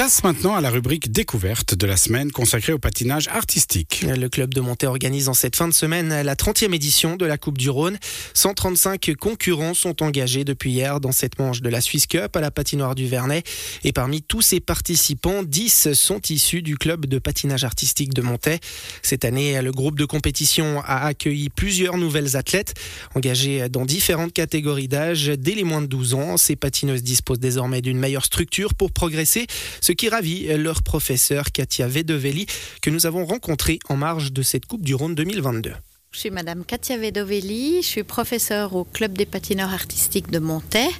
Place maintenant à la rubrique découverte de la semaine consacrée au patinage artistique. Le club de Montée organise en cette fin de semaine la 30e édition de la Coupe du Rhône. 135 concurrents sont engagés depuis hier dans cette manche de la Swiss Cup à la patinoire du Vernet. Et parmi tous ces participants, 10 sont issus du club de patinage artistique de Montaigne. Cette année, le groupe de compétition a accueilli plusieurs nouvelles athlètes engagées dans différentes catégories d'âge dès les moins de 12 ans. Ces patineuses disposent désormais d'une meilleure structure pour progresser ce qui ravit leur professeur Katia Vedovelli que nous avons rencontré en marge de cette Coupe du Rhône 2022. Je suis Madame Katia Vedovelli, je suis professeure au Club des patineurs artistiques de Montaix.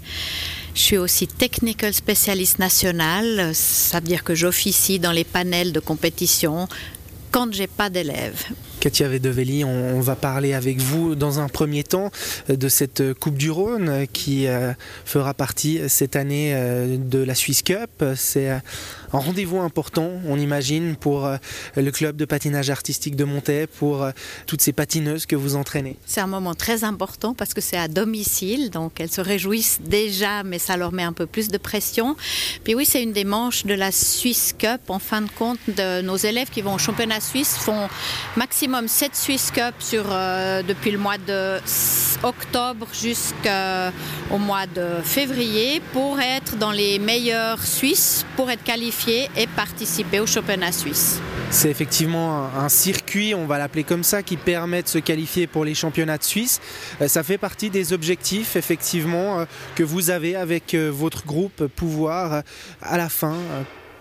Je suis aussi technical spécialiste national, ça veut dire que j'officie dans les panels de compétition quand j'ai pas d'élèves. Katia Vedovelli, on, va parler avec vous dans un premier temps de cette Coupe du Rhône qui euh, fera partie cette année euh, de la Swiss Cup. Euh, un rendez-vous important, on imagine, pour le club de patinage artistique de Montaix, pour toutes ces patineuses que vous entraînez. C'est un moment très important parce que c'est à domicile, donc elles se réjouissent déjà, mais ça leur met un peu plus de pression. Puis oui, c'est une des manches de la Swiss Cup. En fin de compte, nos élèves qui vont au championnat suisse font maximum 7 Swiss Cup sur, euh, depuis le mois de octobre jusqu'au mois de février pour être dans les meilleurs Suisses, pour être qualifiés et participer au championnat suisse. C'est effectivement un circuit, on va l'appeler comme ça, qui permet de se qualifier pour les championnats de Suisse. Euh, ça fait partie des objectifs, effectivement, euh, que vous avez avec votre groupe, pouvoir à la fin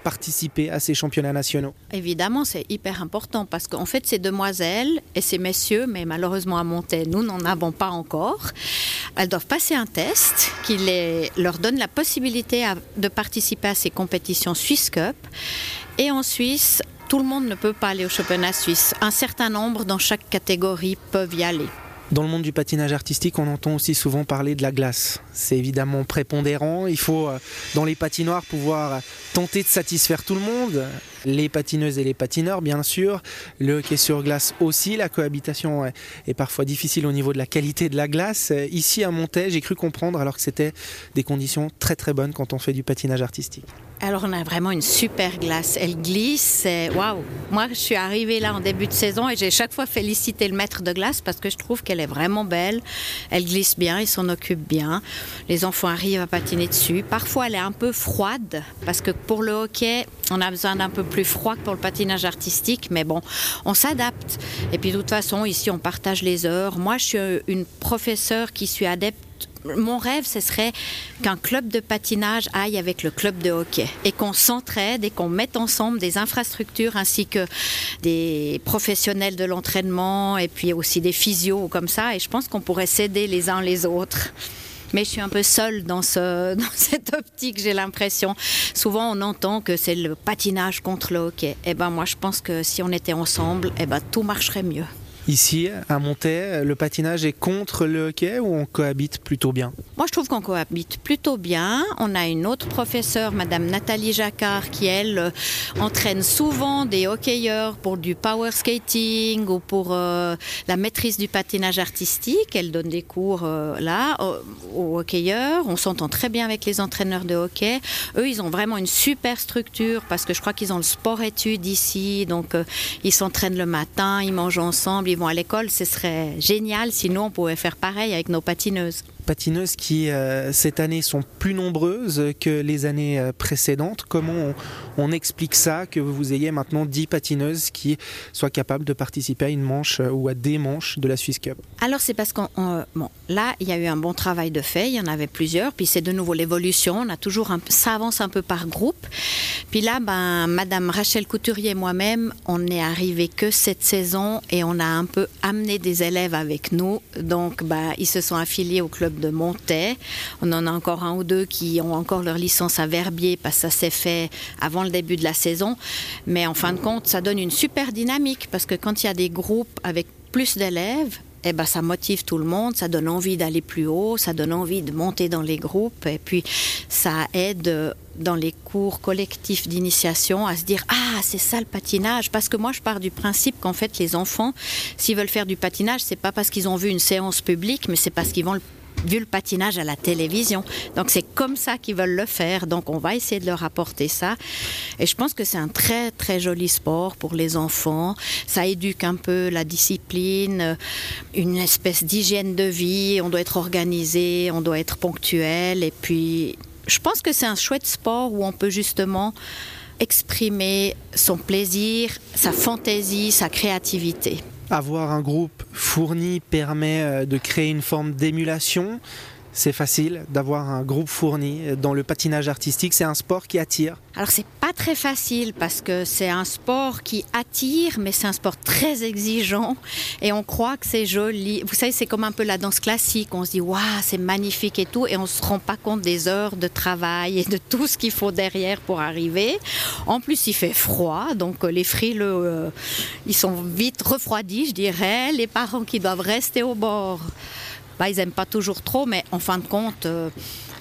participer à ces championnats nationaux Évidemment, c'est hyper important parce qu'en fait, ces demoiselles et ces messieurs, mais malheureusement à Montaix, nous n'en avons pas encore, elles doivent passer un test qui leur donne la possibilité de participer à ces compétitions Swiss Cup. Et en Suisse, tout le monde ne peut pas aller au championnat suisse. Un certain nombre dans chaque catégorie peuvent y aller. Dans le monde du patinage artistique, on entend aussi souvent parler de la glace. C'est évidemment prépondérant. Il faut, euh, dans les patinoires, pouvoir tenter de satisfaire tout le monde. Les patineuses et les patineurs, bien sûr. Le hockey sur glace aussi. La cohabitation est parfois difficile au niveau de la qualité de la glace. Ici à Montaix, j'ai cru comprendre, alors que c'était des conditions très très bonnes quand on fait du patinage artistique. Alors on a vraiment une super glace. Elle glisse. Waouh Moi, je suis arrivée là en début de saison et j'ai chaque fois félicité le maître de glace parce que je trouve qu'elle est vraiment belle. Elle glisse bien, il s'en occupe bien. Les enfants arrivent à patiner dessus. Parfois, elle est un peu froide parce que pour le hockey, on a besoin d'un peu plus froid que pour le patinage artistique. Mais bon, on s'adapte. Et puis de toute façon, ici, on partage les heures. Moi, je suis une professeure qui suis adepte mon rêve, ce serait qu'un club de patinage aille avec le club de hockey et qu'on s'entraide et qu'on mette ensemble des infrastructures ainsi que des professionnels de l'entraînement et puis aussi des physios comme ça. Et je pense qu'on pourrait s'aider les uns les autres. Mais je suis un peu seule dans, ce, dans cette optique, j'ai l'impression. Souvent, on entend que c'est le patinage contre le hockey. Eh ben moi, je pense que si on était ensemble, eh ben tout marcherait mieux. Ici, à Montaix, le patinage est contre le hockey ou on cohabite plutôt bien? Moi, je trouve qu'on cohabite plutôt bien. On a une autre professeure, Madame Nathalie Jacquard, qui, elle, euh, entraîne souvent des hockeyeurs pour du power skating ou pour euh, la maîtrise du patinage artistique. Elle donne des cours euh, là aux hockeyeurs. On s'entend très bien avec les entraîneurs de hockey. Eux, ils ont vraiment une super structure parce que je crois qu'ils ont le sport-études ici. Donc, ils s'entraînent le matin, ils mangent ensemble, à l'école, ce serait génial. Sinon, on pouvait faire pareil avec nos patineuses patineuses qui, euh, cette année, sont plus nombreuses que les années euh, précédentes. Comment on, explique ça, que vous ayez maintenant 10 patineuses qui soient capables de participer à une manche euh, ou à des manches de la Swiss Cup? Alors, c'est parce qu'on. bon, là, il y a eu un bon travail de fait, il y en avait plusieurs, puis c'est de nouveau l'évolution. On a toujours ça avance un peu par groupe. Puis là, ben, Madame Rachel Couturier et moi-même, on n'est arrivé que cette saison et on a un peu amené des élèves avec nous. Donc, ben, ils se sont affiliés au club de Montaix. On en a encore un ou deux qui ont encore leur licence à Verbier parce que ça s'est fait avant le début de la saison. Mais en fin de compte, ça donne une super dynamique parce que quand il y a des groupes avec plus d'élèves, eh ben, ça motive tout le monde, ça donne envie d'aller plus haut, ça donne envie de monter dans les groupes, et puis ça aide dans les cours collectifs d'initiation à se dire ah c'est ça le patinage parce que moi je pars du principe qu'en fait les enfants s'ils veulent faire du patinage c'est pas parce qu'ils ont vu une séance publique mais c'est parce qu'ils vont le vu le patinage à la télévision. Donc c'est comme ça qu'ils veulent le faire. Donc on va essayer de leur apporter ça. Et je pense que c'est un très très joli sport pour les enfants. Ça éduque un peu la discipline, une espèce d'hygiène de vie. On doit être organisé, on doit être ponctuel. Et puis je pense que c'est un chouette sport où on peut justement exprimer son plaisir, sa fantaisie, sa créativité. Avoir un groupe fourni permet euh, de créer une forme d'émulation. C'est facile d'avoir un groupe fourni dans le patinage artistique. C'est un sport qui attire. Alors c'est pas très facile parce que c'est un sport qui attire, mais c'est un sport très exigeant et on croit que c'est joli. Vous savez, c'est comme un peu la danse classique. On se dit waouh, c'est magnifique et tout, et on se rend pas compte des heures de travail et de tout ce qu'il faut derrière pour arriver. En plus, il fait froid, donc les frileux, euh, ils sont vite refroidis, je dirais. Les parents qui doivent rester au bord bah, ils n'aiment pas toujours trop, mais en fin de compte, euh,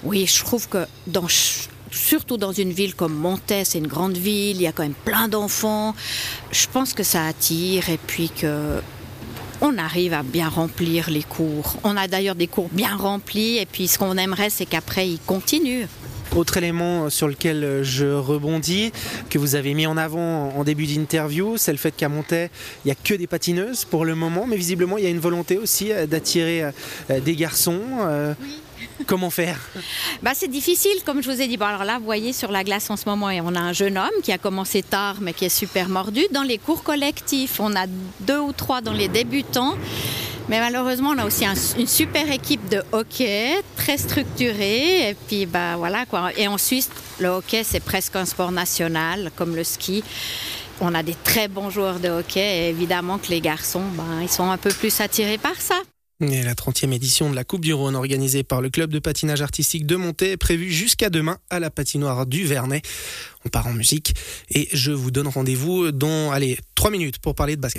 oui, je trouve que surtout dans une ville comme Montaix, c'est une grande ville, il y a quand même plein d'enfants. Je pense que ça attire et puis que on arrive à bien remplir les cours. On a d'ailleurs des cours bien remplis et puis ce qu'on aimerait, c'est qu'après, ils continuent. Autre élément sur lequel je rebondis, que vous avez mis en avant en début d'interview, c'est le fait qu'à Montaix, il n'y a que des patineuses pour le moment, mais visiblement, il y a une volonté aussi euh, d'attirer euh, des garçons. Euh, comment faire? Bah, C'est difficile, comme je vous ai dit. Bon, alors là, vous voyez, sur la glace en ce moment, on a un jeune homme qui a commencé tard, mais qui est super mordu. Dans les cours collectifs, on a deux ou trois dans les débutants. Mais malheureusement, on a aussi une super équipe de hockey, très structurée. Et puis, bah, voilà. Et en Suisse, le hockey, c'est presque un sport national, comme le ski. On a des très bons joueurs de hockey et évidemment que les garçons, bah, ils sont un peu plus attirés par ça. Et la 30e édition de la Coupe du Rhône organisée par le club de patinage artistique de Montée est prévue jusqu'à demain à la patinoire du Vernet. On part en musique et je vous donne rendez-vous dans, allez, 3 minutes pour parler de basket.